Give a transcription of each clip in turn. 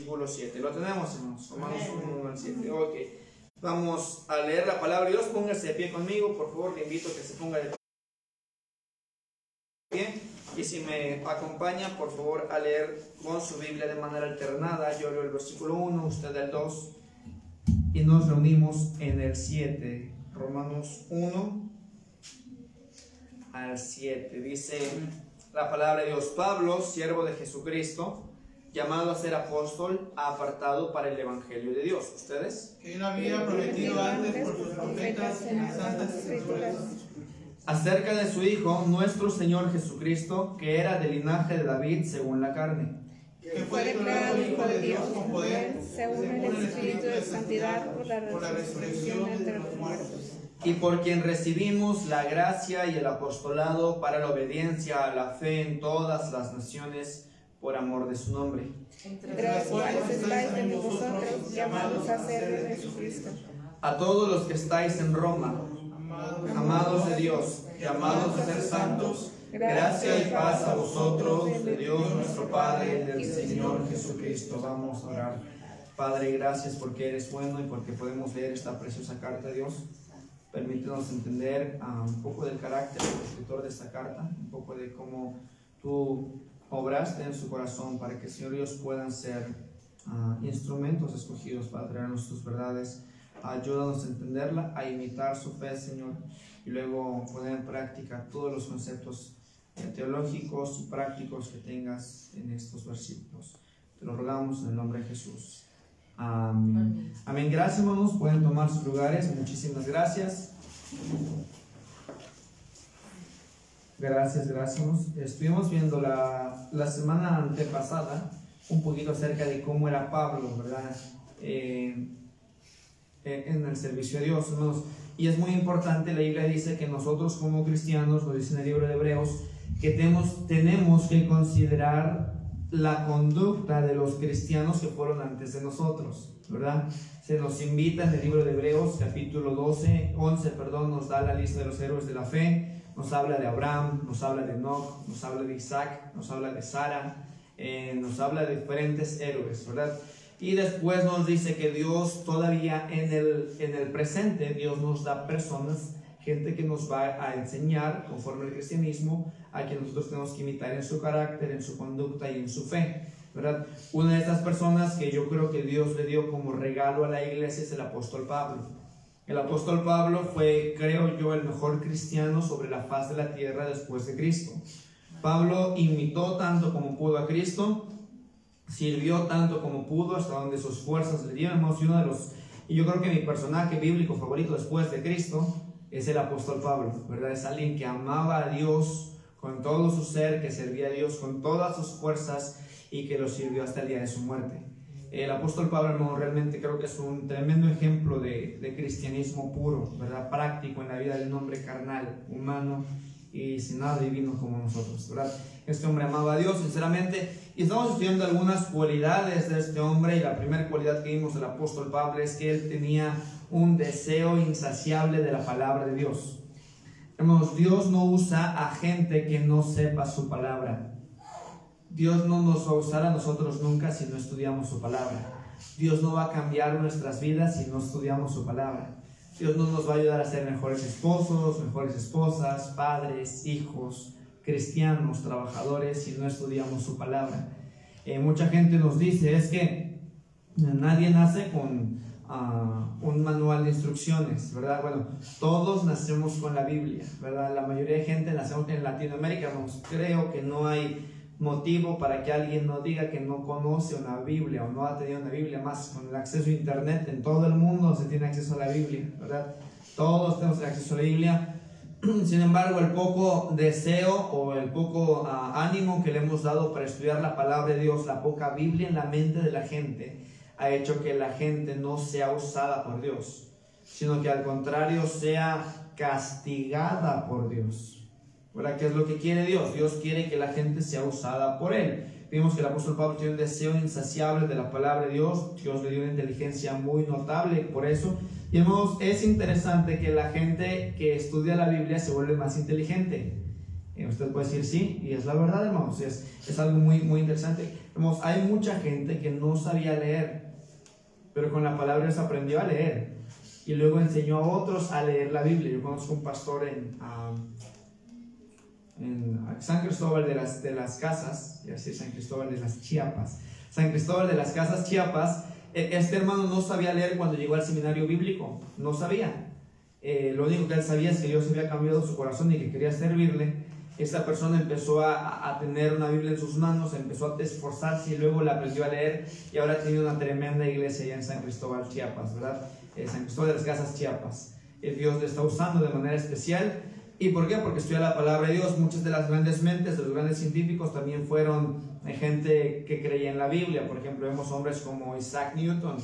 versículo 7. ¿Lo tenemos, hermanos? Romanos 1 al 7. Ok. Vamos a leer la palabra de Dios. Póngase de pie conmigo, por favor. Le invito a que se ponga de pie. Y si me acompaña, por favor, a leer con su Biblia de manera alternada. Yo leo el versículo 1, usted el 2. Y nos reunimos en el 7. Romanos 1 al 7. Dice la palabra de Dios. Pablo, siervo de Jesucristo llamado a ser apóstol, apartado para el Evangelio de Dios. ¿Ustedes? Que él había prometido antes por sus profetas en las santas escrituras. Acerca de su Hijo, nuestro Señor Jesucristo, que era del linaje de David según la carne. Que fue declarado Hijo de Dios con poder, según el Espíritu de Santidad, por la por la resurrección entre los muertos. Y por quien recibimos la gracia y el apostolado para la obediencia a la fe en todas las naciones por amor de su nombre. entre las cuales estáis también vosotros llamados a ser de Jesucristo. A todos los que estáis en Roma, Amados, amados de Dios, llamados a ser santos, gracia y paz a vosotros, de Dios nuestro Padre y del Señor Jesucristo. Vamos a orar. Padre, gracias porque eres bueno y porque podemos leer esta preciosa carta de Dios. Permítenos entender ah, un poco del carácter del escritor de esta carta, un poco de cómo tú obraste en su corazón para que, Señor, ellos puedan ser ah, instrumentos escogidos para traernos tus verdades. Ayúdanos a entenderla, a imitar su fe, Señor, y luego poner en práctica todos los conceptos eh, teológicos y prácticos que tengas en estos versículos. Te lo rogamos en el nombre de Jesús. Amén. Amén. Gracias, hermanos. Pueden tomar sus lugares. Muchísimas gracias. Gracias, gracias. Estuvimos viendo la, la semana antepasada un poquito acerca de cómo era Pablo, ¿verdad? Eh, en el servicio de Dios, hermanos. Y es muy importante, la Biblia dice que nosotros como cristianos, lo dice en el libro de Hebreos, que tenemos, tenemos que considerar la conducta de los cristianos que fueron antes de nosotros, ¿verdad? Se nos invita en el libro de Hebreos, capítulo 12, 11, perdón, nos da la lista de los héroes de la fe, nos habla de Abraham, nos habla de Enoch, nos habla de Isaac, nos habla de Sara, eh, nos habla de diferentes héroes, ¿verdad? Y después nos dice que Dios todavía en el, en el presente, Dios nos da personas, gente que nos va a enseñar, conforme al cristianismo, a que nosotros tenemos que imitar en su carácter, en su conducta y en su fe. ¿verdad? Una de estas personas que yo creo que Dios le dio como regalo a la iglesia es el apóstol Pablo. El apóstol Pablo fue, creo yo, el mejor cristiano sobre la faz de la tierra después de Cristo. Pablo imitó tanto como pudo a Cristo, sirvió tanto como pudo hasta donde sus fuerzas le dieron. Y uno de los, y yo creo que mi personaje bíblico favorito después de Cristo es el apóstol Pablo, ¿verdad? Es alguien que amaba a Dios con todo su ser, que servía a Dios con todas sus fuerzas y que lo sirvió hasta el día de su muerte. El apóstol Pablo, hermano, realmente creo que es un tremendo ejemplo de, de cristianismo puro, ¿verdad? Práctico en la vida del hombre carnal, humano y sin nada divino como nosotros, ¿verdad? Este hombre amaba a Dios, sinceramente, y estamos estudiando algunas cualidades de este hombre, y la primera cualidad que vimos del apóstol Pablo es que él tenía un deseo insaciable de la palabra de Dios. Hermanos, Dios no usa a gente que no sepa su palabra. Dios no nos va a usar a nosotros nunca si no estudiamos su palabra. Dios no va a cambiar nuestras vidas si no estudiamos su palabra. Dios no nos va a ayudar a ser mejores esposos, mejores esposas, padres, hijos, cristianos, trabajadores si no estudiamos su palabra. Eh, mucha gente nos dice es que nadie nace con uh, un manual de instrucciones, ¿verdad? Bueno, todos nacemos con la Biblia, ¿verdad? La mayoría de gente nacemos en Latinoamérica, vamos, creo que no hay motivo para que alguien no diga que no conoce una Biblia o no ha tenido una Biblia más con el acceso a internet en todo el mundo se tiene acceso a la Biblia, ¿verdad? Todos tenemos el acceso a la Biblia. Sin embargo, el poco deseo o el poco uh, ánimo que le hemos dado para estudiar la palabra de Dios, la poca Biblia en la mente de la gente, ha hecho que la gente no sea usada por Dios, sino que al contrario sea castigada por Dios. ¿Verdad? ¿Qué es lo que quiere Dios? Dios quiere que la gente sea usada por Él. Vimos que el apóstol Pablo tiene un deseo insaciable de la palabra de Dios. Dios le dio una inteligencia muy notable por eso. Y hermanos, es interesante que la gente que estudia la Biblia se vuelve más inteligente. Y usted puede decir sí, y es la verdad, hermanos. Es, es algo muy, muy interesante. Hermanos, hay mucha gente que no sabía leer, pero con la palabra se aprendió a leer. Y luego enseñó a otros a leer la Biblia. Yo conozco un pastor en, ah, en San Cristóbal de las, de las Casas, y así San Cristóbal de las Chiapas. San Cristóbal de las Casas, Chiapas. E, este hermano no sabía leer cuando llegó al seminario bíblico, no sabía. Eh, lo único que él sabía es que Dios había cambiado su corazón y que quería servirle. Esta persona empezó a, a, tener una Biblia en sus manos, empezó a esforzarse y luego la aprendió a leer y ahora tiene una tremenda iglesia allá en San Cristóbal, Chiapas, ¿verdad? Eh, San Cristóbal de las Casas, Chiapas. Eh, Dios le está usando de manera especial. ¿Y por qué? Porque estudia la palabra de Dios. Muchas de las grandes mentes, de los grandes científicos, también fueron gente que creía en la Biblia. Por ejemplo, vemos hombres como Isaac Newton,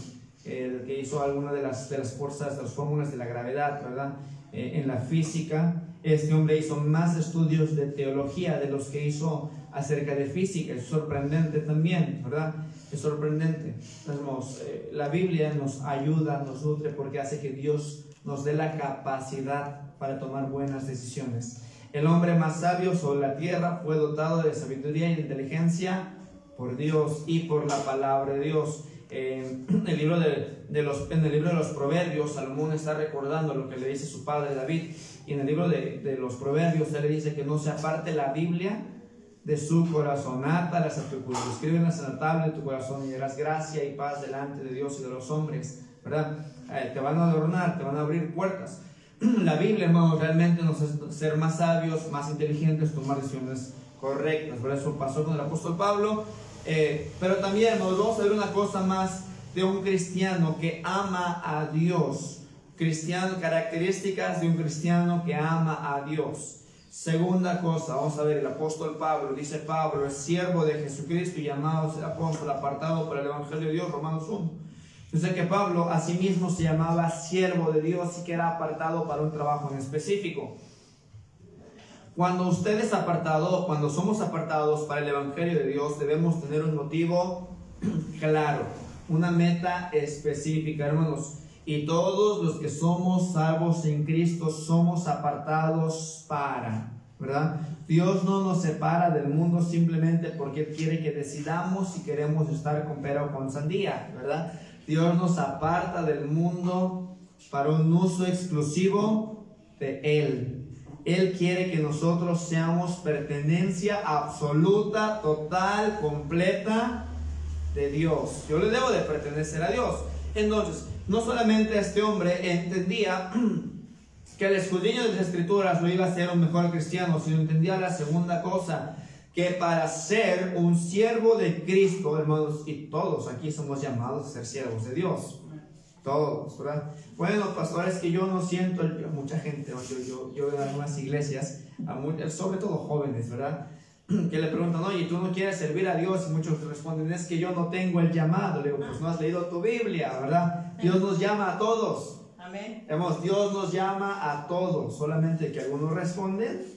el que hizo alguna de las, de las fuerzas, las fórmulas de la gravedad, ¿verdad? Eh, en la física. Este hombre hizo más estudios de teología de los que hizo acerca de física. Es sorprendente también, ¿verdad? Es sorprendente. Entonces, eh, la Biblia nos ayuda, nos nutre porque hace que Dios nos dé la capacidad para tomar buenas decisiones. El hombre más sabio sobre la tierra fue dotado de sabiduría y inteligencia por Dios y por la palabra de Dios. en, el libro de, los, en el libro de los Proverbios, Salomón está recordando lo que le dice su padre David. Y en el libro de, los Proverbios, él le dice que no se aparte la Biblia de su corazón. Átalas a tu cuerpo, escríbelas en la tabla de tu corazón y harás gracia y paz delante de Dios y de los hombres. ¿Verdad? Eh, te van a adornar, te van a abrir puertas. La Biblia, hermano, realmente nos hace ser más sabios, más inteligentes, tomar decisiones correctas. Por eso pasó con el apóstol Pablo. Eh, pero también nos vamos a ver una cosa más de un cristiano que ama a Dios. Cristiano, características de un cristiano que ama a Dios. Segunda cosa, vamos a ver, el apóstol Pablo, dice Pablo, es siervo de Jesucristo y llamado apóstol apartado para el Evangelio de Dios, Romanos 1. Dice que Pablo a sí mismo se llamaba siervo de Dios y que era apartado para un trabajo en específico. Cuando usted es apartado, cuando somos apartados para el Evangelio de Dios, debemos tener un motivo claro, una meta específica, hermanos. Y todos los que somos salvos en Cristo somos apartados para, ¿verdad? Dios no nos separa del mundo simplemente porque quiere que decidamos si queremos estar con pera o con sandía, ¿verdad? Dios nos aparta del mundo para un uso exclusivo de Él. Él quiere que nosotros seamos pertenencia absoluta, total, completa de Dios. Yo le debo de pertenecer a Dios. Entonces, no solamente este hombre entendía que el escudriño de las escrituras lo iba a hacer un mejor cristiano, sino entendía la segunda cosa, que para ser un siervo de Cristo, hermanos, y todos aquí somos llamados a ser siervos de Dios. Todos, ¿verdad? Bueno, pastores, que yo no siento, mucha gente, yo, yo, yo en algunas iglesias, sobre todo jóvenes, ¿verdad? Que le preguntan, oye, tú no quieres servir a Dios, y muchos responden, es que yo no tengo el llamado. Le digo, pues no has leído tu Biblia, ¿verdad? Dios nos llama a todos. Amén. Dios nos llama a todos, solamente que algunos responden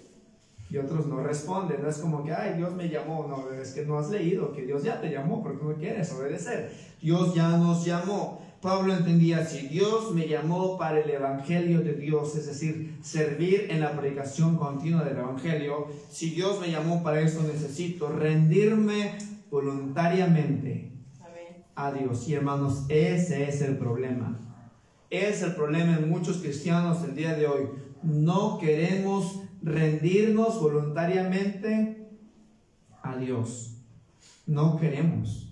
y otros no responden. No es como que, ay, Dios me llamó. No, es que no has leído que Dios ya te llamó porque no quieres obedecer. Dios ya nos llamó. Pablo entendía, si Dios me llamó para el Evangelio de Dios, es decir, servir en la predicación continua del Evangelio, si Dios me llamó para eso, necesito rendirme voluntariamente a Dios. Y hermanos, ese es el problema. Es el problema en muchos cristianos el día de hoy. No queremos rendirnos voluntariamente a Dios. No queremos.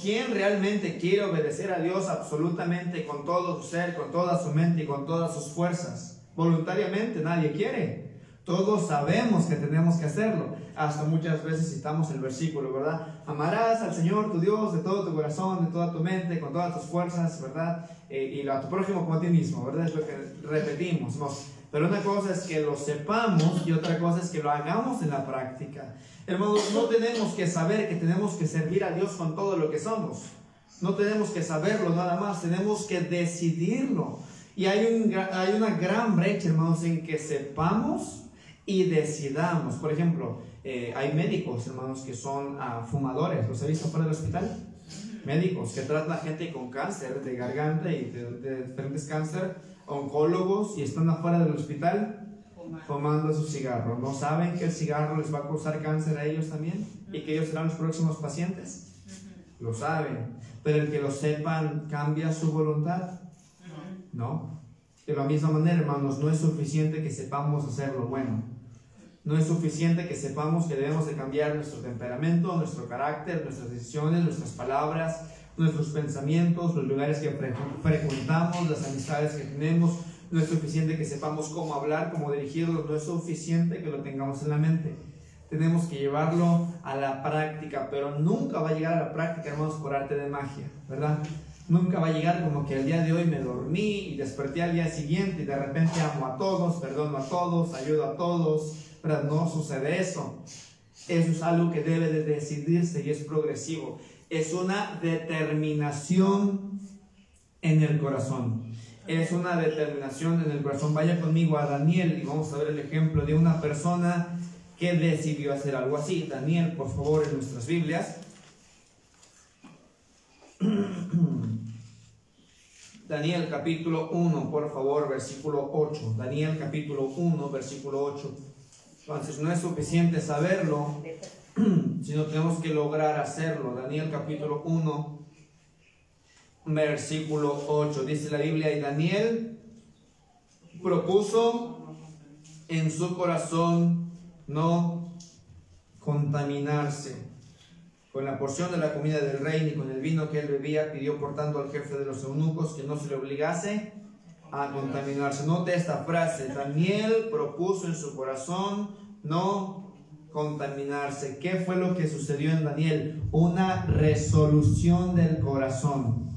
Quién realmente quiere obedecer a Dios absolutamente con todo su ser, con toda su mente y con todas sus fuerzas. Voluntariamente nadie quiere. Todos sabemos que tenemos que hacerlo. Hasta muchas veces citamos el versículo, ¿verdad? Amarás al Señor tu Dios de todo tu corazón, de toda tu mente, con todas tus fuerzas, ¿verdad? Eh, y a tu prójimo como a ti mismo, ¿verdad? Es lo que repetimos. ¿no? Pero una cosa es que lo sepamos y otra cosa es que lo hagamos en la práctica. Hermanos, no tenemos que saber que tenemos que servir a Dios con todo lo que somos. No tenemos que saberlo nada más, tenemos que decidirlo. Y hay, un, hay una gran brecha, hermanos, en que sepamos y decidamos. Por ejemplo, eh, hay médicos, hermanos, que son uh, fumadores. ¿Los he visto fuera del hospital? Médicos que tratan a gente con cáncer de garganta y de, de diferentes cáncer, oncólogos y están afuera del hospital fumando su cigarro. ¿No saben que el cigarro les va a causar cáncer a ellos también? ¿Y que ellos serán los próximos pacientes? Lo saben. Pero el que lo sepan cambia su voluntad. ¿No? De la misma manera, hermanos, no es suficiente que sepamos hacer lo bueno. No es suficiente que sepamos que debemos de cambiar nuestro temperamento, nuestro carácter, nuestras decisiones, nuestras palabras, nuestros pensamientos, los lugares que frecuentamos, las amistades que tenemos. No es suficiente que sepamos cómo hablar, cómo dirigirlo. No es suficiente que lo tengamos en la mente. Tenemos que llevarlo a la práctica, pero nunca va a llegar a la práctica, hermanos, por arte de magia, ¿verdad? Nunca va a llegar como que el día de hoy me dormí y desperté al día siguiente y de repente amo a todos, perdono a todos, ayudo a todos. Pero no sucede eso. Eso es algo que debe de decidirse y es progresivo. Es una determinación en el corazón. Es una determinación en el corazón. Vaya conmigo a Daniel y vamos a ver el ejemplo de una persona que decidió hacer algo así. Daniel, por favor, en nuestras Biblias. Daniel capítulo 1, por favor, versículo 8. Daniel capítulo 1, versículo 8. Entonces no es suficiente saberlo, sino tenemos que lograr hacerlo. Daniel capítulo 1, versículo 8. Dice la Biblia, y Daniel propuso en su corazón no contaminarse con la porción de la comida del rey ni con el vino que él bebía, pidió por tanto al jefe de los eunucos que no se le obligase a contaminarse. Note esta frase, Daniel propuso en su corazón no contaminarse. ¿Qué fue lo que sucedió en Daniel? Una resolución del corazón,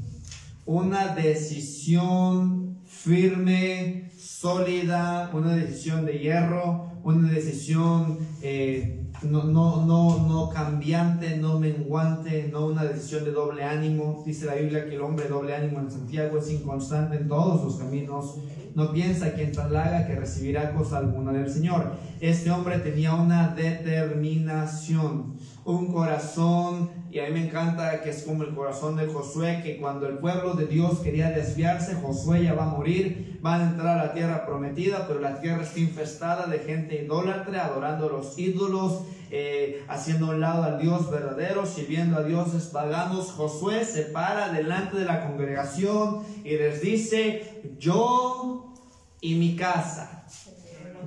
una decisión firme, sólida, una decisión de hierro, una decisión eh, no, no, no, no cambiante, no menguante, no una decisión de doble ánimo. Dice la Biblia que el hombre doble ánimo en Santiago es inconstante en todos los caminos. No piensa que en traslaga que recibirá cosa alguna del Señor. Este hombre tenía una determinación, un corazón, y a mí me encanta que es como el corazón de Josué, que cuando el pueblo de Dios quería desviarse, Josué ya va a morir, van a entrar a la tierra prometida, pero la tierra está infestada de gente idólatra, adorando a los ídolos, eh, haciendo un lado al Dios verdadero, sirviendo a dioses paganos. Josué se para delante de la congregación y les dice, yo y mi casa,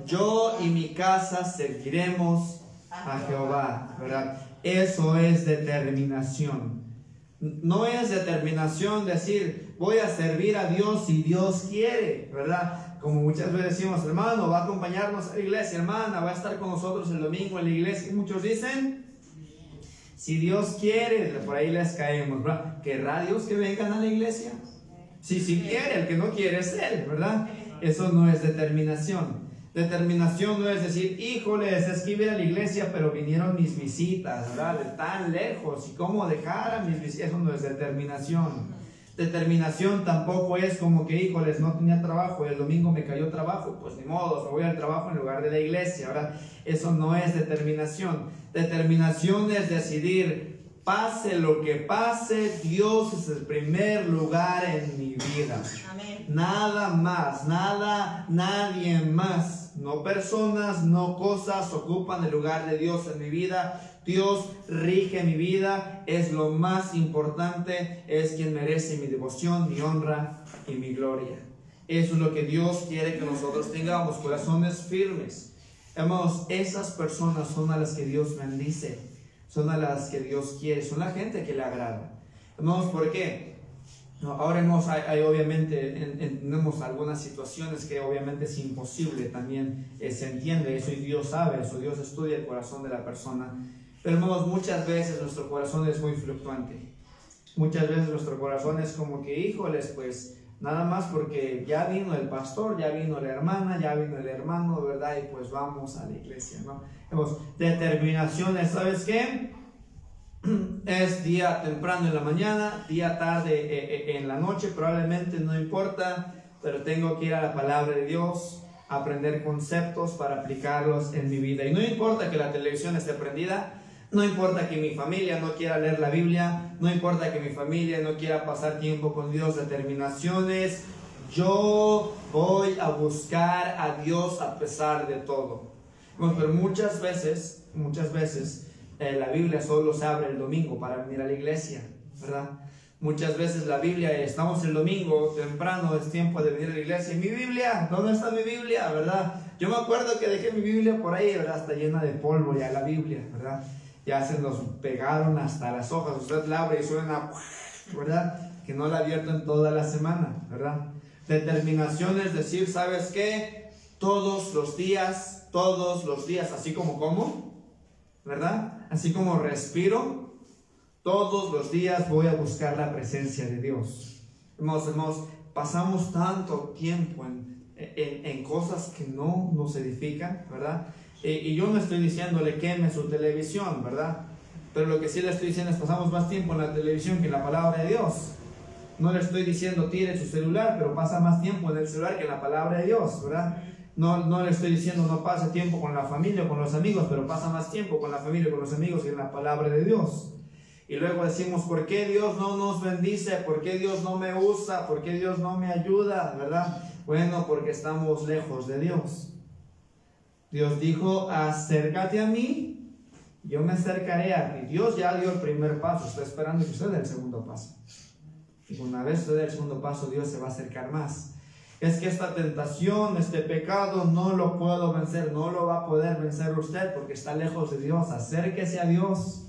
yo y mi casa serviremos a Jehová, ¿verdad? Eso es determinación. No es determinación decir, voy a servir a Dios si Dios quiere, ¿verdad? Como muchas veces decimos, hermano, va a acompañarnos a la iglesia, hermana, va a estar con nosotros el domingo en la iglesia. Y muchos dicen, si Dios quiere, por ahí les caemos, ¿verdad? ¿Querrá Dios que vengan a la iglesia? Si sí, si quiere, el que no quiere es Él, ¿verdad? Eso no es determinación. Determinación no es decir, híjoles, es que iba a la iglesia, pero vinieron mis visitas, ¿verdad? De tan lejos, ¿y cómo dejar a mis visitas? Eso no es determinación. Determinación tampoco es como que, híjoles, no tenía trabajo, el domingo me cayó trabajo, pues ni modo, me voy al trabajo en lugar de la iglesia, ¿verdad? Eso no es determinación. Determinación es decidir, pase lo que pase, Dios es el primer lugar en mi vida. Nada más, nada, nadie más no personas, no cosas ocupan el lugar de Dios en mi vida. Dios rige mi vida, es lo más importante, es quien merece mi devoción, mi honra y mi gloria. Eso es lo que Dios quiere que nosotros tengamos, corazones firmes. Hermanos, esas personas son a las que Dios bendice, son a las que Dios quiere, son la gente que le agrada. Hermanos, ¿por qué? ahora hemos, hay, obviamente, tenemos algunas situaciones que obviamente es imposible, también eh, se entiende eso y Dios sabe eso, Dios estudia el corazón de la persona. Pero hermanos, muchas veces nuestro corazón es muy fluctuante. Muchas veces nuestro corazón es como que, híjoles, pues nada más porque ya vino el pastor, ya vino la hermana, ya vino el hermano, ¿verdad? Y pues vamos a la iglesia, ¿no? Hemos determinaciones, ¿sabes qué? es día temprano en la mañana, día tarde eh, eh, en la noche, probablemente no importa, pero tengo que ir a la palabra de Dios, aprender conceptos para aplicarlos en mi vida. Y no importa que la televisión esté prendida, no importa que mi familia no quiera leer la Biblia, no importa que mi familia no quiera pasar tiempo con Dios, determinaciones. Yo voy a buscar a Dios a pesar de todo. Bueno, pero muchas veces, muchas veces, eh, la Biblia solo se abre el domingo para venir a la iglesia, ¿verdad? Muchas veces la Biblia, estamos el domingo temprano, es tiempo de venir a la iglesia. ¿Y mi Biblia? ¿Dónde está mi Biblia? ¿Verdad? Yo me acuerdo que dejé mi Biblia por ahí, ¿verdad? Está llena de polvo ya la Biblia, ¿verdad? Ya se nos pegaron hasta las hojas. Usted la abre y suena, ¿verdad? Que no la abierto en toda la semana, ¿verdad? Determinación es decir, ¿sabes qué? Todos los días, todos los días, así como como, ¿verdad? Así como respiro, todos los días voy a buscar la presencia de Dios. Hemos, pasamos tanto tiempo en, en, cosas que no nos edifican, ¿verdad? Y yo no estoy diciéndole queme su televisión, ¿verdad? Pero lo que sí le estoy diciendo es pasamos más tiempo en la televisión que en la palabra de Dios. No le estoy diciendo tire su celular, pero pasa más tiempo en el celular que en la palabra de Dios, ¿verdad? No, no le estoy diciendo no pase tiempo con la familia o con los amigos, pero pasa más tiempo con la familia o con los amigos que en la palabra de Dios. Y luego decimos, ¿por qué Dios no nos bendice? ¿Por qué Dios no me usa? ¿Por qué Dios no me ayuda? ¿Verdad? Bueno, porque estamos lejos de Dios. Dios dijo, acércate a mí, yo me acercaré a ti. Dios ya dio el primer paso, está esperando que usted dé el segundo paso. Y una vez usted dé el segundo paso, Dios se va a acercar más. Es que esta tentación, este pecado, no lo puedo vencer, no lo va a poder vencer usted porque está lejos de Dios. Acérquese a Dios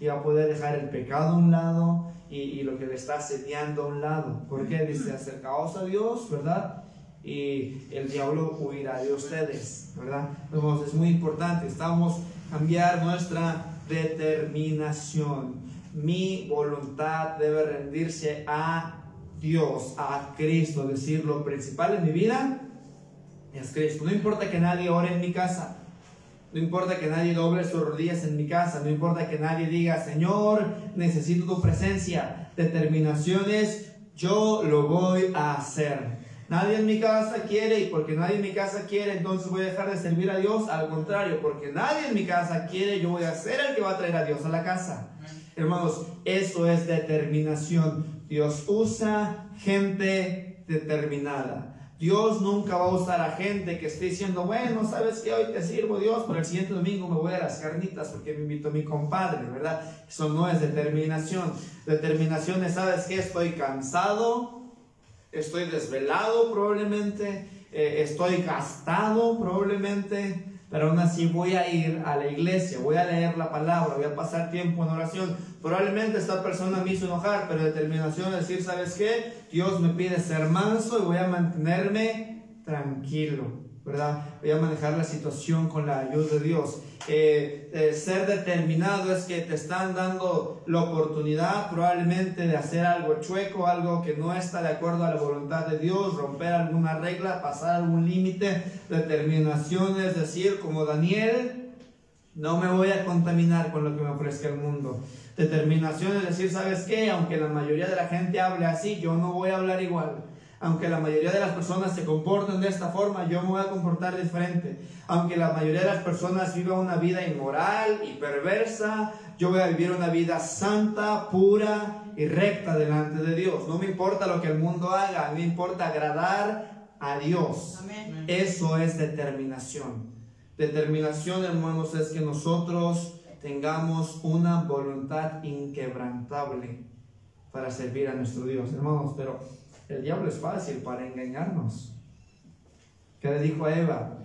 y va a poder dejar el pecado a un lado y, lo que le está asediando a un lado. Porque dice, acercaos a Dios, ¿verdad? Y el diablo huirá de ustedes, ¿verdad? Entonces es muy importante, estamos cambiar nuestra determinación. Mi voluntad debe rendirse a Dios, a Cristo, decir lo principal en mi vida es Cristo. No importa que nadie ore en mi casa, no importa que nadie doble sus rodillas en mi casa. No importa que nadie diga, Señor, necesito tu presencia. Determinaciones, yo lo voy a hacer. Nadie en mi casa quiere y porque nadie en mi casa quiere, entonces voy a dejar de servir a Dios. Al contrario, porque nadie en mi casa quiere, yo voy a ser el que va a traer a Dios a la casa. Hermanos, eso es determinación. Dios usa gente determinada. Dios nunca va a usar a gente que esté diciendo, bueno, sabes que hoy te sirvo Dios, pero el siguiente domingo me voy a las carnitas porque me invito a mi compadre, ¿verdad? Eso no es determinación. Determinación es, sabes que estoy cansado, estoy desvelado probablemente, eh, estoy gastado probablemente, pero aún así voy a ir a la iglesia, voy a leer la palabra, voy a pasar tiempo en oración. Probablemente esta persona me hizo enojar, pero determinación es decir, ¿sabes qué? Dios me pide ser manso y voy a mantenerme tranquilo. ¿Verdad? Voy a manejar la situación con la ayuda de Dios. Eh, eh, ser determinado es que te están dando la oportunidad probablemente de hacer algo chueco, algo que no está de acuerdo a la voluntad de Dios, romper alguna regla, pasar algún límite. Determinación es decir, como Daniel, no me voy a contaminar con lo que me ofrezca el mundo. Determinación es decir, ¿sabes qué? Aunque la mayoría de la gente hable así, yo no voy a hablar igual. Aunque la mayoría de las personas se comporten de esta forma, yo me voy a comportar diferente. Aunque la mayoría de las personas vivan una vida inmoral y perversa, yo voy a vivir una vida santa, pura y recta delante de Dios. No me importa lo que el mundo haga, me importa agradar a Dios. Eso es determinación. Determinación, hermanos, es que nosotros tengamos una voluntad inquebrantable para servir a nuestro Dios, hermanos, pero el diablo es fácil para engañarnos. ¿Qué le dijo a Eva?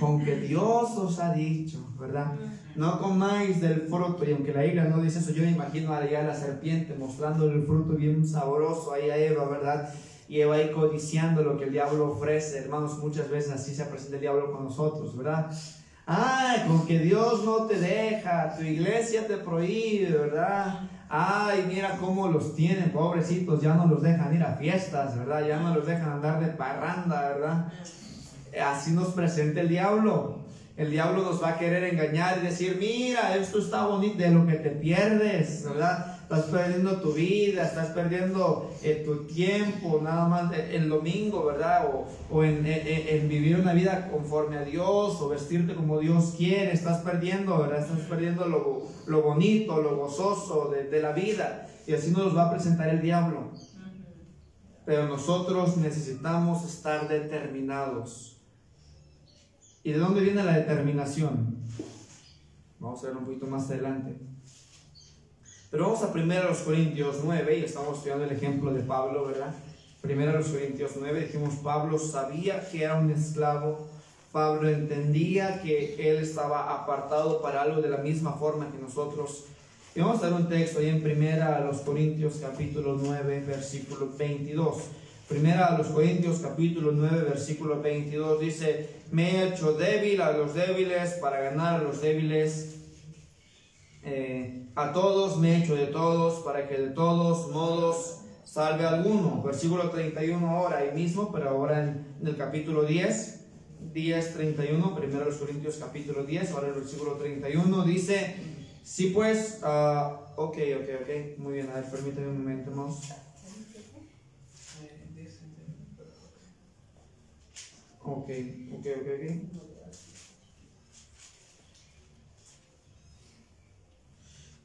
Con que Dios os ha dicho, ¿verdad? No comáis del fruto. Y aunque la Biblia no dice eso, yo me imagino a la serpiente mostrando el fruto bien sabroso ahí a Eva, ¿verdad? Y Eva ahí codiciando lo que el diablo ofrece. Hermanos, muchas veces así se presenta el diablo con nosotros, ¿verdad? Ah, con que Dios no te deja, tu iglesia te prohíbe, ¿verdad? Ay, mira cómo los tienen, pobrecitos, ya no los dejan ir a fiestas, ¿verdad? Ya no los dejan andar de parranda, ¿verdad? Así nos presenta el diablo. El diablo nos va a querer engañar y decir, mira, esto está bonito, de lo que te pierdes, ¿verdad? Estás perdiendo tu vida, estás perdiendo eh, tu tiempo, nada más eh, el domingo, ¿verdad? O, en, en, vivir una vida conforme a Dios, o vestirte como Dios quiere, estás perdiendo, ¿verdad? Estás perdiendo lo, lo bonito, lo gozoso de, de, la vida. Y así nos va a presentar el diablo. pero nosotros necesitamos estar determinados. ¿Y de dónde viene la determinación? Vamos a ver un poquito más adelante. Pero vamos a 1 Corintios 9 y estamos estudiando el ejemplo de Pablo, ¿verdad? 1 Corintios 9 dijimos, Pablo sabía que era un esclavo, Pablo entendía que él estaba apartado para algo de la misma forma que nosotros. Y vamos a ver un texto ahí en 1 Corintios capítulo 9, versículo 22. Primera a los Corintios capítulo 9 versículo 22 dice, me he hecho débil a los débiles para ganar a los débiles. Eh, a todos me he hecho de todos para que de todos modos salve alguno. Versículo 31 ahora, ahí mismo, pero ahora en, el capítulo 10, 10, 31, primero los Corintios capítulo 10, ahora el versículo 31 dice, sí pues, uh, ok, ok, ok, muy bien, a ver, permíteme un momento más. Ok, ok, ok, ok.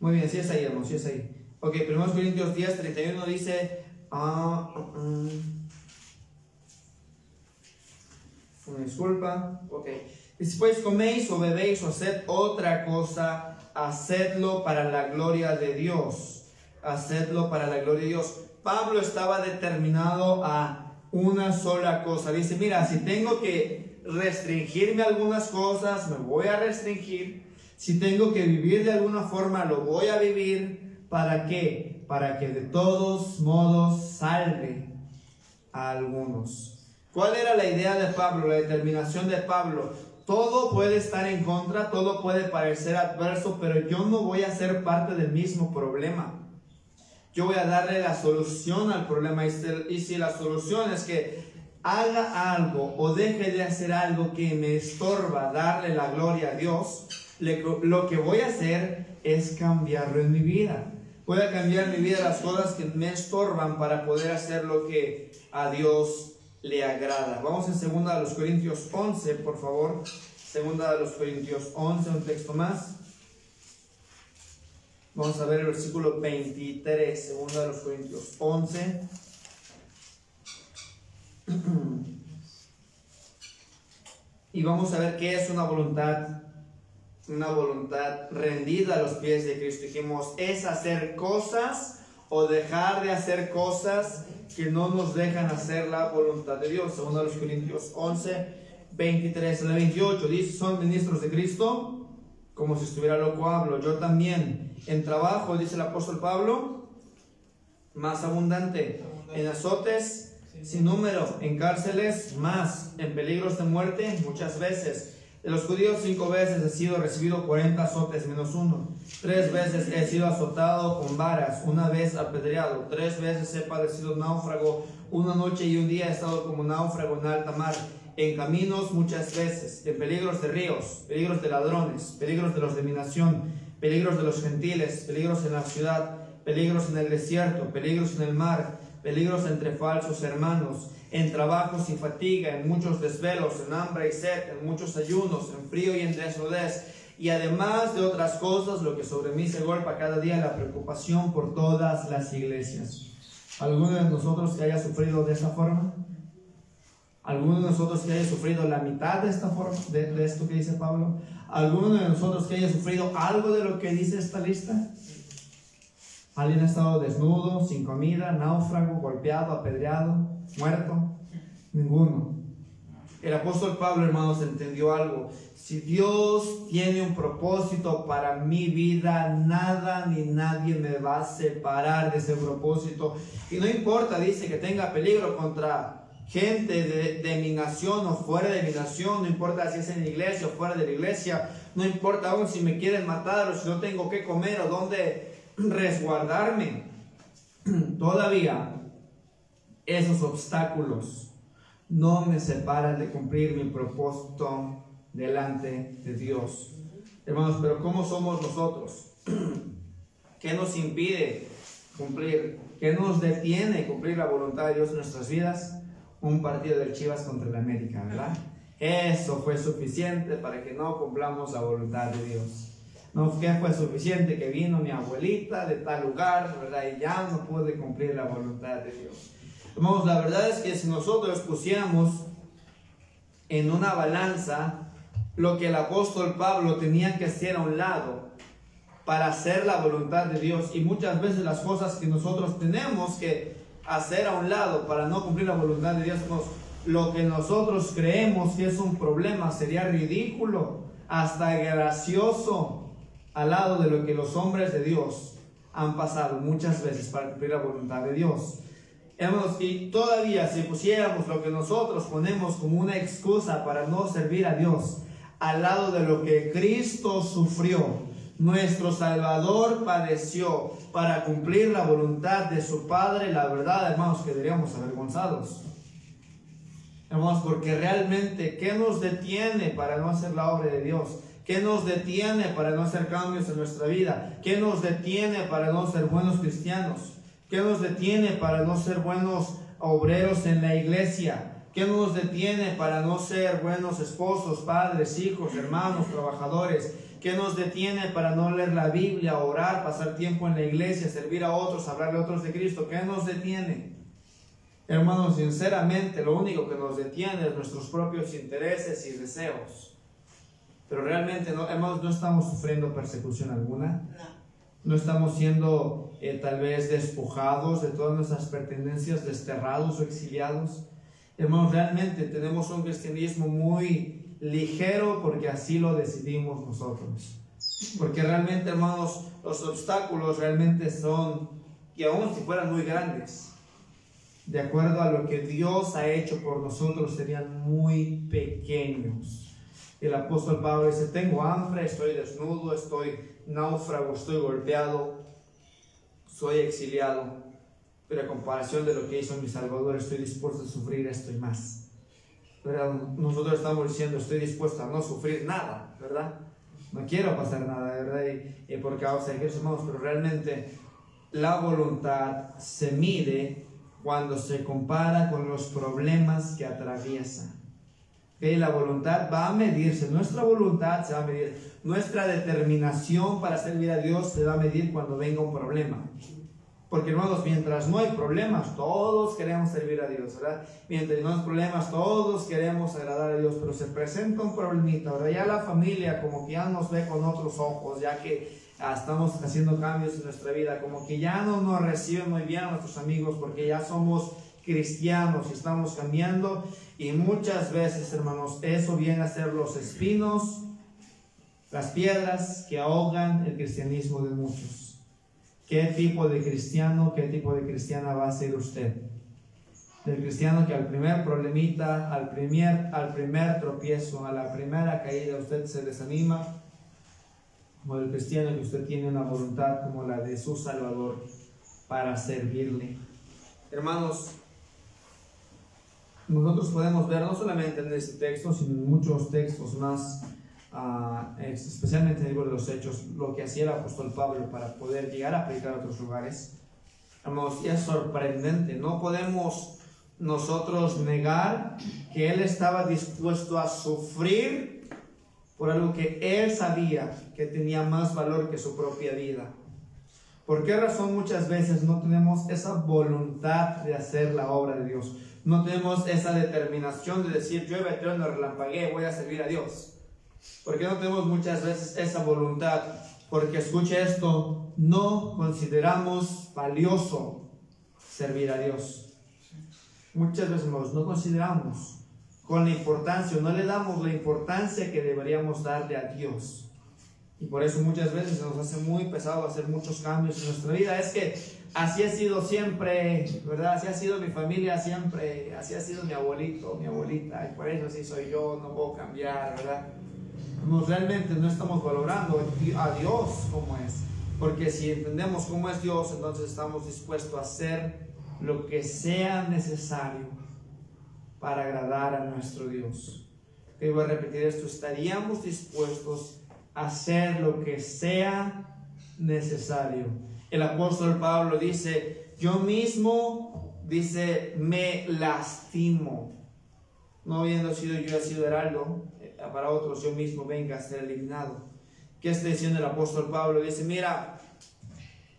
Muy bien, sí es ahí, hermano, sí es ahí. Ok, 1 Corintios 10, 31 dice... Ah, uh, una disculpa. Ok. Después coméis o bebéis o haced otra cosa, hacedlo para la gloria de Dios. Hacedlo para la gloria de Dios. Pablo estaba determinado a una sola cosa. Dice, mira, si tengo que restringirme algunas cosas, me voy a restringir. Si tengo que vivir de alguna forma, lo voy a vivir. ¿Para qué? Para que de todos modos salve a algunos. ¿Cuál era la idea de Pablo, la determinación de Pablo? Todo puede estar en contra, todo puede parecer adverso, pero yo no voy a ser parte del mismo problema yo voy a darle la solución al problema. Y si la solución es que haga algo o deje de hacer algo que me estorba darle la gloria a Dios, lo que voy a hacer es cambiarlo en mi vida. Voy a cambiar mi vida las cosas que me estorban para poder hacer lo que a Dios le agrada. Vamos en segunda de los Corintios 11, por favor. Segunda de los Corintios 11, un texto más. Vamos a ver el versículo 23, segundo de los Corintios 11. Y vamos a ver qué es una voluntad, una voluntad rendida a los pies de Cristo. Dijimos, es hacer cosas o dejar de hacer cosas que no nos dejan hacer la voluntad de Dios. Segundo de los Corintios 11, 23 al 28. Dice, son ministros de Cristo como si estuviera loco hablo. Yo también en trabajo, dice el apóstol Pablo, más abundante. En azotes, sin número. En cárceles, más. En peligros de muerte, muchas veces. De los judíos, cinco veces he sido recibido 40 azotes menos uno. Tres veces he sido azotado con varas. Una vez apedreado. Tres veces he padecido náufrago. Una noche y un día he estado como náufrago en alta mar. En caminos muchas veces, en peligros de ríos, peligros de ladrones, peligros de los de mi nación, peligros de los gentiles, peligros en la ciudad, peligros en el desierto, peligros en el mar, peligros entre falsos hermanos, en trabajos y fatiga, en muchos desvelos, en hambre y sed, en muchos ayunos, en frío y en desnudez, y además de otras cosas, lo que sobre mí se golpa cada día, la preocupación por todas las iglesias. ¿Alguno de nosotros que haya sufrido de esa forma? ¿Alguno de nosotros que haya sufrido la mitad de, esta forma, de, esto que dice Pablo? ¿Alguno de nosotros que haya sufrido algo de lo que dice esta lista? ¿Alguien ha estado desnudo, sin comida, náufrago, golpeado, apedreado, muerto? Ninguno. El apóstol Pablo, hermanos, entendió algo. Si Dios tiene un propósito para mi vida, nada ni nadie me va a separar de ese propósito. Y no importa, dice, que tenga peligro contra gente de, mi nación o fuera de mi nación, no importa si es en la iglesia o fuera de la iglesia, no importa aún si me quieren matar o si no tengo que comer o dónde resguardarme. Todavía esos obstáculos no me separan de cumplir mi propósito delante de Dios. Hermanos, pero ¿cómo somos nosotros? ¿Qué nos impide cumplir? ¿Qué nos detiene cumplir la voluntad de Dios en nuestras vidas? un partido del Chivas contra el América, ¿verdad? Eso fue suficiente para que no cumplamos la voluntad de Dios. No fue suficiente que vino mi abuelita de tal lugar, ¿verdad? Y ya no pude cumplir la voluntad de Dios. Hermanos, la verdad es que si nosotros pusiéramos en una balanza lo que el apóstol Pablo tenía que hacer a un lado para hacer la voluntad de Dios y muchas veces las cosas que nosotros tenemos que hacer a un lado para no cumplir la voluntad de Dios, lo que nosotros creemos que es un problema sería ridículo, hasta gracioso al lado de lo que los hombres de Dios han pasado muchas veces para cumplir la voluntad de Dios. Hermanos, y todavía si pusiéramos lo que nosotros ponemos como una excusa para no servir a Dios, al lado de lo que Cristo sufrió, nuestro Salvador padeció para cumplir la voluntad de su Padre, la verdad, hermanos, quedaríamos avergonzados. Hermanos, porque realmente, ¿qué nos detiene para no hacer la obra de Dios? ¿Qué nos detiene para no hacer cambios en nuestra vida? ¿Qué nos detiene para no ser buenos cristianos? ¿Qué nos detiene para no ser buenos obreros en la iglesia? ¿Qué nos detiene para no ser buenos esposos, padres, hijos, hermanos, trabajadores? ¿Qué nos detiene para no leer la Biblia, orar, pasar tiempo en la iglesia, servir a otros, hablarle a otros de Cristo? ¿Qué nos detiene? Hermanos, sinceramente lo único que nos detiene es nuestros propios intereses y deseos. Pero realmente no, hermanos, no estamos sufriendo persecución alguna. No no estamos siendo eh, tal vez despojados de todas nuestras pertenencias, desterrados o exiliados. Hermanos, realmente tenemos un cristianismo muy ligero porque así lo decidimos nosotros. Porque realmente, hermanos, los obstáculos realmente son, y aún si fueran muy grandes, de acuerdo a lo que Dios ha hecho por nosotros, serían muy pequeños. El apóstol Pablo dice, tengo hambre, estoy desnudo, estoy náufrago, estoy golpeado, soy exiliado, pero a comparación de lo que hizo mi Salvador, estoy dispuesto a sufrir esto y más. Pero nosotros estamos diciendo, estoy dispuesto a no sufrir nada, ¿verdad? No quiero pasar nada, ¿verdad? Y, por causa de Jesús, hermanos, pero realmente la voluntad se mide cuando se compara con los problemas que atraviesa. Que La voluntad va a medirse, nuestra voluntad se va a medir nuestra determinación para servir a Dios se va a medir cuando venga un problema. Porque hermanos, mientras no hay problemas, todos queremos servir a Dios, ¿verdad? Mientras no hay problemas, todos queremos agradar a Dios, pero se presenta un problemita, ¿verdad? Ya la familia como que ya nos ve con otros ojos, ya que ah, estamos haciendo cambios en nuestra vida, como que ya no nos reciben muy bien a nuestros amigos porque ya somos cristianos estamos cambiando. Y muchas veces, hermanos, eso viene a ser los espinos las piedras que ahogan el cristianismo de muchos. ¿Qué tipo de cristiano, qué tipo de cristiana va a ser usted? Del cristiano que al primer problemita, al primer, al primer tropiezo, a la primera caída usted se desanima, o del cristiano que usted tiene una voluntad como la de su Salvador para servirle. Hermanos, nosotros podemos ver no solamente en este texto, sino en muchos textos más especialmente en el libro de los Hechos, lo que hacía el apóstol Pablo para poder llegar a predicar a otros lugares. Hermanos, y es sorprendente, no podemos nosotros negar que él estaba dispuesto a sufrir por algo que él sabía que tenía más valor que su propia vida. ¿Por qué razón muchas veces no tenemos esa voluntad de hacer la obra de Dios? No tenemos esa determinación de decir, yo no relampagué, voy a servir a Dios. ¿Por qué no tenemos muchas veces esa voluntad? Porque escuche esto, no consideramos valioso servir a Dios. Muchas veces no consideramos con la importancia, no le damos la importancia que deberíamos darle a Dios. Y por eso muchas veces nos hace muy pesado hacer muchos cambios en nuestra vida. Es que así ha sido siempre, ¿verdad? Así ha sido mi familia siempre, así ha sido mi abuelito, mi abuelita, y por eso así soy yo, no puedo cambiar, ¿verdad? realmente no estamos valorando a Dios como es. Porque si entendemos cómo es Dios, entonces estamos dispuestos a hacer lo que sea necesario para agradar a nuestro Dios. Y voy a repetir esto, estaríamos dispuestos a hacer lo que sea necesario. El apóstol Pablo dice, yo mismo, dice, me lastimo. No habiendo sido yo, he sido heraldo, para otros yo mismo venga a ser eliminado. ¿Qué está diciendo el apóstol Pablo? Dice, mira,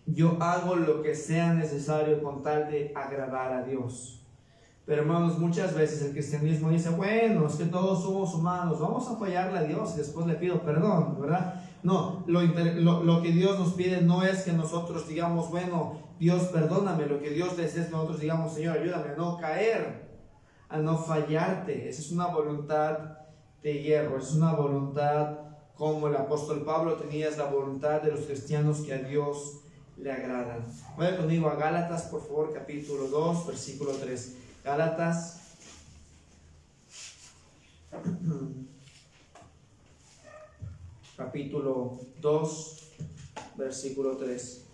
yo hago lo que sea necesario con tal de agradar a Dios. Pero hermanos, muchas veces el cristianismo dice, bueno, es que todos somos humanos, vamos a fallarle a Dios y después le pido perdón, ¿verdad? No, lo, lo, lo, que Dios nos pide no es que nosotros digamos, bueno, Dios perdóname, lo que Dios desea es que nosotros digamos, Señor, ayúdame a no caer, a no fallarte. Esa es una voluntad de hierro, es una voluntad como el apóstol Pablo tenía, es la voluntad de los cristianos que a Dios le agradan. Vaya conmigo a Gálatas, por favor, capítulo 2, versículo 3. Gálatas. capítulo 2, versículo 3.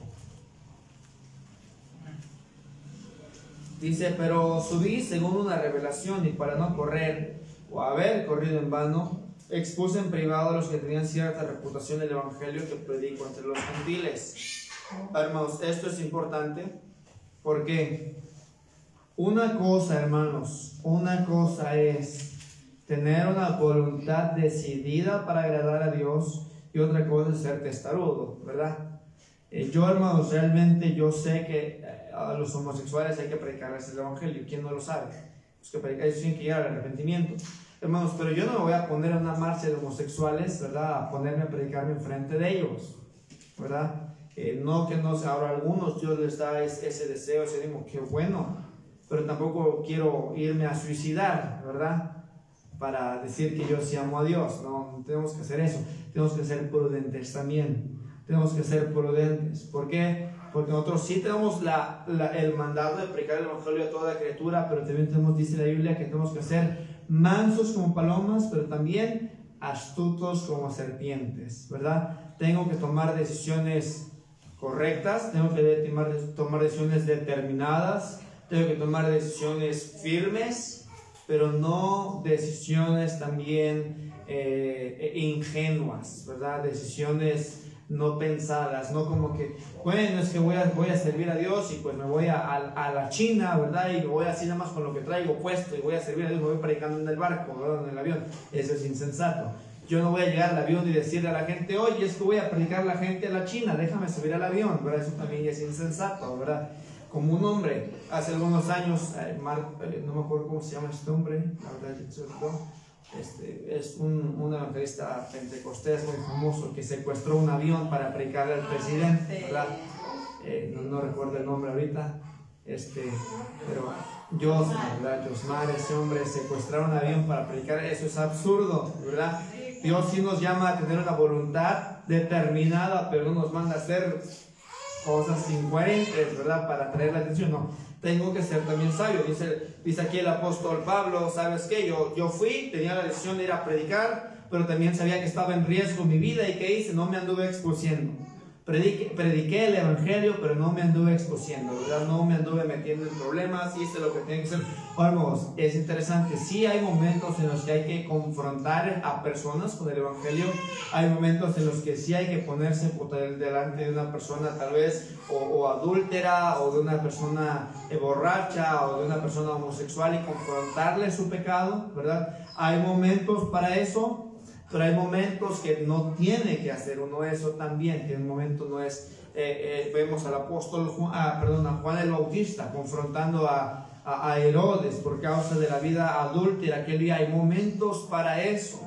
Dice, pero subí según una revelación y para no correr o haber corrido en vano, expuse en privado a los que tenían cierta reputación el evangelio que predico entre los gentiles. Hermanos, esto es importante porque una cosa, hermanos, una cosa es tener una voluntad decidida para agradar a Dios y otra cosa es ser testarudo, ¿verdad? Eh, yo, hermanos, realmente yo sé que eh, a los homosexuales hay que predicarles el evangelio. ¿Quién no lo sabe? Los que predican tienen que llegar al arrepentimiento. Hermanos, pero yo no me voy a poner a una marcha de homosexuales, ¿verdad? A ponerme a predicarme enfrente de ellos, ¿verdad? Eh, no que no se ahora algunos Dios les da ese, deseo, ese ánimo, qué bueno, pero tampoco quiero irme a suicidar, ¿verdad? Para decir que yo sí amo a Dios, no, tenemos que hacer eso, tenemos que ser prudentes también, tenemos que ser prudentes, ¿por qué? Porque nosotros sí tenemos la, el mandato de predicar el Evangelio a toda la criatura, pero también tenemos, dice la Biblia, que tenemos que ser mansos como palomas, pero también astutos como serpientes, ¿verdad? Tengo que tomar decisiones correctas, tengo que tomar, tomar decisiones determinadas, tengo que tomar decisiones firmes, pero no decisiones también eh, ingenuas, ¿verdad? Decisiones no pensadas, no como que, bueno, es que voy a, servir a Dios y pues me voy a, a, la China, ¿verdad? Y voy así nada más con lo que traigo puesto y voy a servir a Dios, me voy predicando en el barco, ¿verdad? En el avión. Eso es insensato. Yo no voy a llegar al avión y decirle a la gente, oye, es que voy a predicar a la gente a la China, déjame subir al avión, ¿verdad? Eso también es insensato, ¿verdad? Como un hombre, hace algunos años, eh, eh, no me acuerdo cómo se llama este hombre, la verdad, este, es un, un, evangelista pentecostés muy famoso que secuestró un avión para predicarle al presidente, ¿verdad? Eh, no, recuerdo el nombre ahorita, este, pero Josmar, ¿verdad? Josmar, ese hombre, secuestrar un avión para predicar, eso es absurdo, ¿verdad? Dios sí nos llama a tener una voluntad determinada, pero no nos manda a hacer cosas incoherentes, ¿verdad? Para atraer la atención, no tengo que ser también sabio. Dice, dice aquí el apóstol Pablo, ¿sabes qué? Yo, yo fui, tenía la decisión de ir a predicar, pero también sabía que estaba en riesgo mi vida y ¿qué hice? No me anduve exponiendo. Prediqué, el evangelio, pero no me anduve exponiendo, ¿verdad? No me anduve metiendo en problemas, hice lo que tenía que hacer. Vamos, es interesante. Sí hay momentos en los que hay que confrontar a personas con el evangelio. Hay momentos en los que sí hay que ponerse delante de una persona tal vez o, adúltera o de una persona eh, borracha o de una persona homosexual y confrontarle su pecado, ¿verdad? Hay momentos para eso, pero hay momentos que no tiene que hacer uno eso también, que en un momento no es, eh, eh, vemos al apóstol, Juan, ah, perdón, a Juan el Bautista confrontando a, a, Herodes por causa de la vida adúltera aquel día, hay momentos para eso,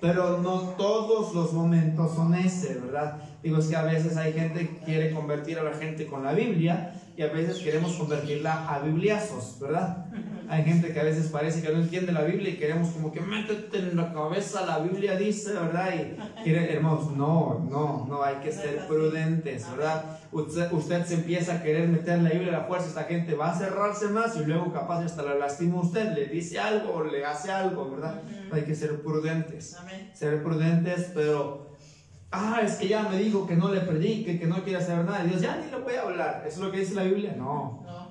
pero no todos los momentos son ese, ¿verdad? Digo, es que a veces hay gente que quiere convertir a la gente con la Biblia y a veces queremos convertirla a bibliazos, ¿verdad? Hay gente que a veces parece que no entiende la Biblia y queremos como que métete en la cabeza, la Biblia dice, ¿verdad? Y quiere, hermanos, no, no, no, hay que ser prudentes, ¿verdad? Usted, usted se empieza a querer meter la Biblia a la fuerza, esta gente va a cerrarse más y luego capaz hasta la lastima usted, le dice algo o le hace algo, ¿verdad? Hay que ser prudentes, ser prudentes, pero ah, es que ya me dijo que no le predique, que no quiere saber nada. Dios, ya ni le voy a hablar. ¿Eso es lo que dice la Biblia? No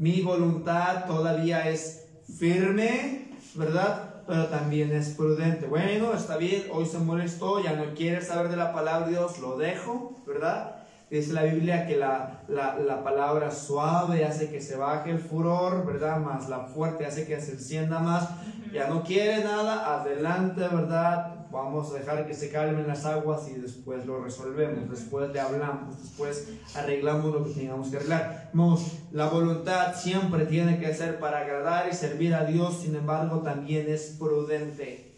mi voluntad todavía es firme, ¿verdad? Pero también es prudente. Bueno, está bien, hoy se molestó, ya no quiere saber de la palabra de Dios, lo dejo, ¿verdad? Dice la Biblia que la, la, la, palabra suave hace que se baje el furor, ¿verdad? Más la fuerte hace que se encienda más. Ya no quiere nada, adelante, ¿verdad? Vamos a dejar que se calmen las aguas y después lo resolvemos, después le hablamos, después arreglamos lo que tengamos que arreglar. Vamos, la voluntad siempre tiene que ser para agradar y servir a Dios, sin embargo también es prudente,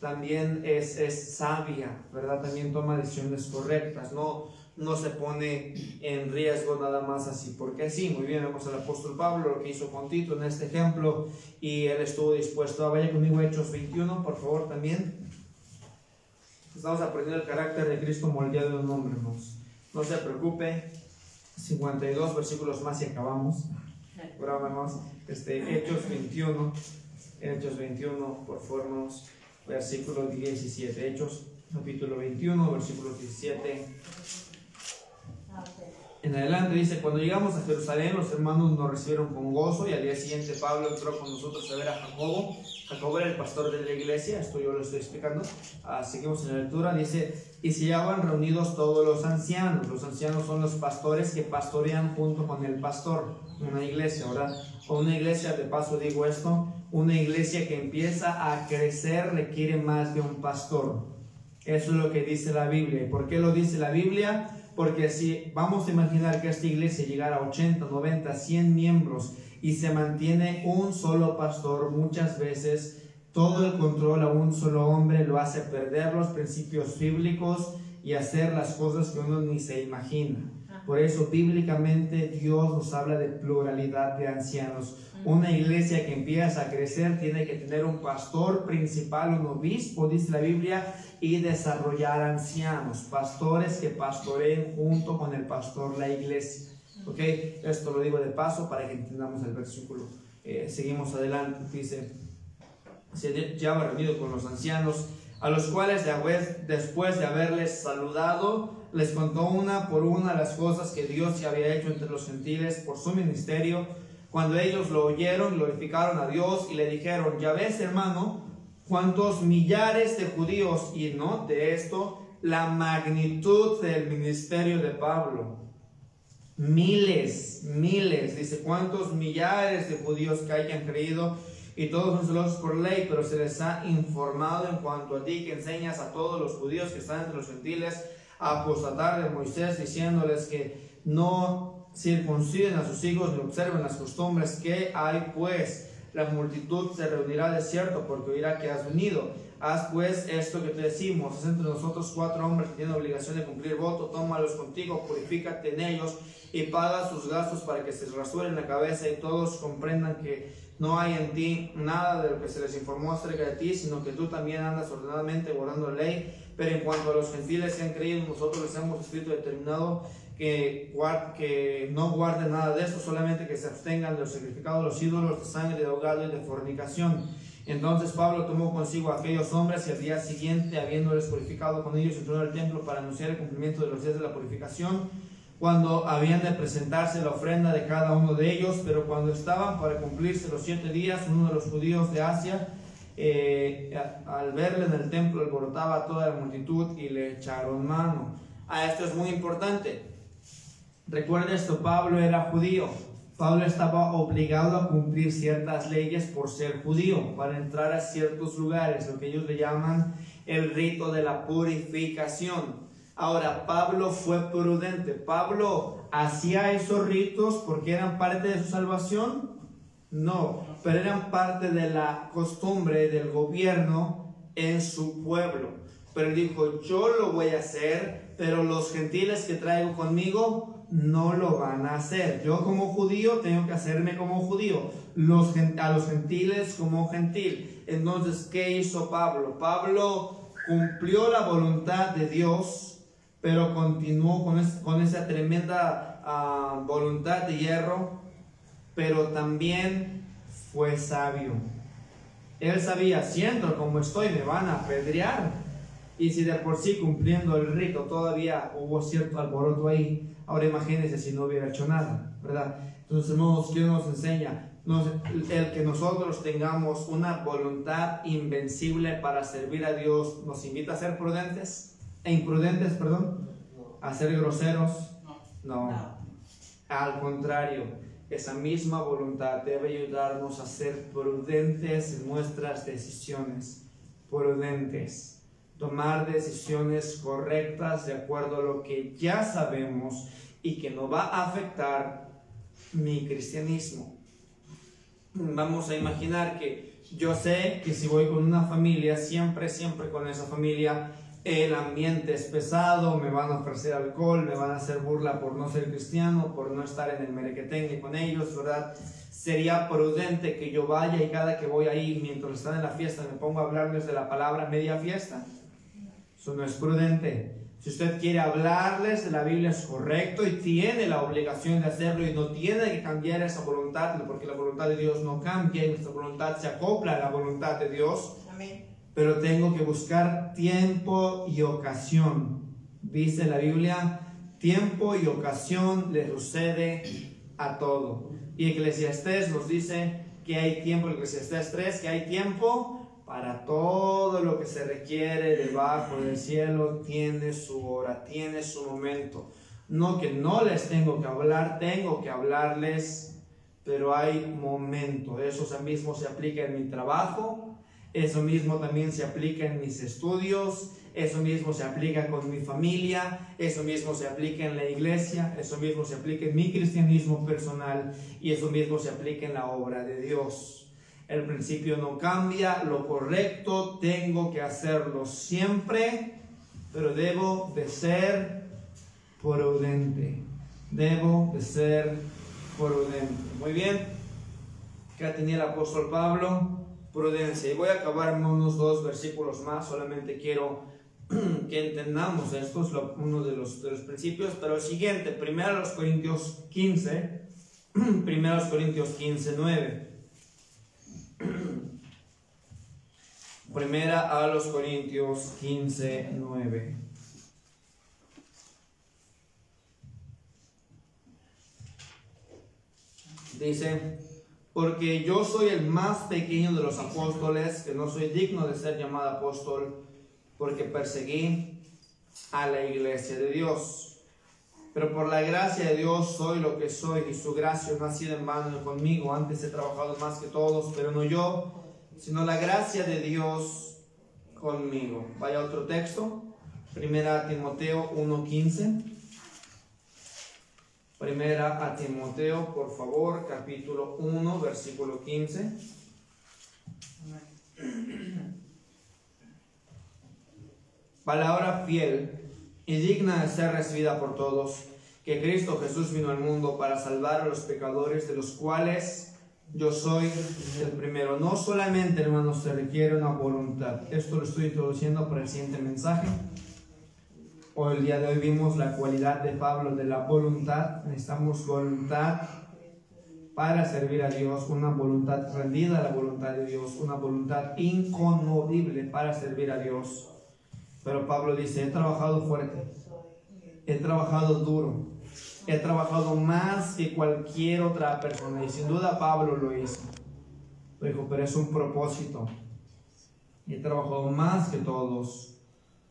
también es, es sabia, ¿verdad? También toma decisiones correctas, no no se pone en riesgo nada más así, porque sí, muy bien, vemos al apóstol Pablo, lo que hizo con Tito en este ejemplo, y él estuvo dispuesto a vaya conmigo a Hechos 21, por favor, también. Estamos aprendiendo el carácter de Cristo moldeado en un hombre, hermanos. No se preocupe, 52 versículos más y acabamos. Bravo, hermanos. Este, Hechos 21, Hechos 21, por favor, versículo 17. Hechos capítulo 21, versículo 17 en adelante dice, cuando llegamos a Jerusalén los hermanos nos recibieron con gozo y al día siguiente Pablo entró con nosotros a ver a Jacobo. Jacobo era el pastor de la iglesia, esto yo lo estoy explicando. Ah, seguimos en la lectura, dice, y se hallaban reunidos todos los ancianos. Los ancianos son los pastores que pastorean junto con el pastor, una iglesia, ¿verdad? O una iglesia, de paso digo esto, una iglesia que empieza a crecer requiere más de un pastor. Eso es lo que dice la Biblia. ¿Y por qué lo dice la Biblia? Porque si vamos a imaginar que esta iglesia llegara a 80, 90, 100 miembros y se mantiene un solo pastor, muchas veces todo el control a un solo hombre lo hace perder los principios bíblicos y hacer las cosas que uno ni se imagina. Por eso bíblicamente Dios nos habla de pluralidad de ancianos. Una iglesia que empieza a crecer tiene que tener un pastor principal, un obispo, dice la Biblia, y desarrollar ancianos, pastores que pastoreen junto con el pastor la iglesia. ¿Ok? Esto lo digo de paso para que entendamos el versículo. Eh, seguimos adelante. Dice, se ha reunido con los ancianos, a los cuales después de haberles saludado, les contó una por una las cosas que Dios se había hecho entre los gentiles por su ministerio. Cuando ellos lo oyeron, glorificaron a Dios y le dijeron, ya ves hermano, cuántos millares de judíos y no de esto la magnitud del ministerio de Pablo. Miles, miles, dice cuántos millares de judíos que hayan creído y todos son celosos por ley, pero se les ha informado en cuanto a ti que enseñas a todos los judíos que están entre los gentiles apostatar de Moisés, diciéndoles que no circunciden a sus hijos ni observen las costumbres que hay, pues la multitud se reunirá de cierto porque oirá que has venido. Haz pues esto que te decimos, entre nosotros cuatro hombres que tienen obligación de cumplir voto, tómalos contigo, purifícate en ellos y paga sus gastos para que se rasuren la cabeza y todos comprendan que no hay en ti nada de lo que se les informó acerca de ti, sino que tú también andas ordenadamente guardando la ley. Pero en cuanto a los gentiles que han creído, nosotros les hemos escrito determinado que, que no guarden nada de esto, solamente que se abstengan de los sacrificados los ídolos, de sangre, de ahogado y de fornicación. Entonces Pablo tomó consigo a aquellos hombres y al día siguiente, habiéndoles purificado con ellos, entró al templo para anunciar el cumplimiento de los días de la purificación, cuando habían de presentarse la ofrenda de cada uno de ellos, pero cuando estaban para cumplirse los siete días, uno de los judíos de Asia, eh, al verle en el templo, alborotaba a toda la multitud y le echaron mano. Ah, esto es muy importante. Recuerda esto, Pablo era judío. Pablo estaba obligado a cumplir ciertas leyes por ser judío, para entrar a ciertos lugares, lo que ellos le llaman el rito de la purificación. Ahora, Pablo fue prudente. Pablo hacía esos ritos porque eran parte de su salvación. No, pero eran parte de la costumbre del gobierno en su pueblo. Pero dijo, yo lo voy a hacer, pero los gentiles que traigo conmigo no lo van a hacer. Yo como judío tengo que hacerme como judío, los, a los gentiles como gentil. Entonces, ¿qué hizo Pablo? Pablo cumplió la voluntad de Dios, pero continuó con, esa tremenda ah, voluntad de hierro, pero también fue sabio. Él sabía, siendo como estoy, me van a apedrear. Y si de por sí cumpliendo el rito todavía hubo cierto alboroto ahí, Ahora imagínense si no hubiera hecho nada, ¿verdad? Entonces, hermanos, ¿qué nos enseña? el que nosotros tengamos una voluntad invencible para servir a Dios nos invita a ser prudentes e imprudentes, perdón, a ser groseros, No. Al contrario, esa misma voluntad debe ayudarnos a ser prudentes en nuestras decisiones. Prudentes. Tomar decisiones correctas de acuerdo a lo que ya sabemos y que no va a afectar mi cristianismo. Vamos a imaginar que yo sé que si voy con una familia, siempre, siempre con esa familia, el ambiente es pesado, me van a ofrecer alcohol, me van a hacer burla por no ser cristiano, por no estar en el merequetengue con ellos, ¿verdad? Sería prudente que yo vaya y cada que voy ahí, mientras están en la fiesta, me pongo a hablarles de la palabra media fiesta. Eso no es prudente. Si usted quiere hablarles de la Biblia es correcto y tiene la obligación de hacerlo y no tiene que cambiar esa voluntad, porque la voluntad de Dios no cambia y nuestra voluntad se acopla a la voluntad de Dios. Amén. Pero tengo que buscar tiempo y ocasión. Dice la Biblia, tiempo y ocasión le sucede a todo. Y Eclesiastés nos dice que hay tiempo, Eclesiastés 3, que hay tiempo para todo lo que se requiere debajo del cielo, tiene su hora, tiene su momento. No que no les tengo que hablar, tengo que hablarles, pero hay momento. Eso mismo se aplica en mi trabajo, eso mismo también se aplica en mis estudios, eso mismo se aplica con mi familia, eso mismo se aplica en la iglesia, eso mismo se aplica en mi cristianismo personal y eso mismo se aplica en la obra de Dios. El principio no cambia, lo correcto tengo que hacerlo siempre, pero debo de ser prudente. Debo de ser prudente. Muy bien. ¿Qué tenía el apóstol Pablo? Prudencia. Y voy a acabar unos dos versículos más. Solamente quiero que entendamos esto, es uno de los, los principios. Pero el siguiente, primero los Corintios 15. Primero Corintios 15, 9. Primera a los Corintios 15, 9. Dice, porque yo soy el más pequeño de los apóstoles, que no soy digno de ser llamado apóstol, porque perseguí a la iglesia de Dios. Pero por la gracia de Dios soy lo que soy y su gracia no ha sido en vano conmigo. Antes he trabajado más que todos, pero no yo, sino la gracia de Dios conmigo. Vaya otro texto, Primera a Timoteo 1.15. Primera a Timoteo, por favor, capítulo 1, versículo 15. Palabra fiel y digna de ser recibida por todos, que Cristo Jesús vino al mundo para salvar a los pecadores, de los cuales yo soy el primero. No solamente, hermanos, se requiere una voluntad. Esto lo estoy introduciendo para el siguiente mensaje. Hoy, el día de hoy, vimos la cualidad de Pablo de la voluntad. Necesitamos voluntad para servir a Dios, una voluntad rendida a la voluntad de Dios, una voluntad inconmovible para servir a Dios. Pero Pablo dice, he trabajado fuerte, he trabajado duro, he trabajado más que cualquier otra persona y sin duda Pablo lo hizo. Lo dijo, pero es un propósito. He trabajado más que todos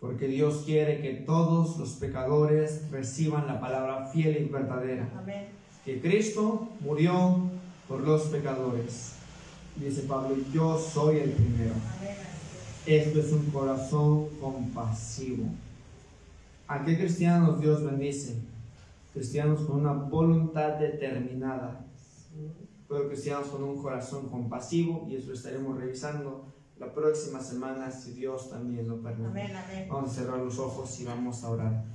porque Dios quiere que todos los pecadores reciban la palabra fiel y verdadera. Que Cristo murió por los pecadores. Dice Pablo, yo soy el primero. Esto es un corazón compasivo. ¿A qué cristianos Dios bendice? cristianos con una voluntad determinada, pero cristianos con un corazón compasivo y eso estaremos revisando la próxima semana si Dios también lo permite. Vamos a cerrar los ojos y vamos a orar.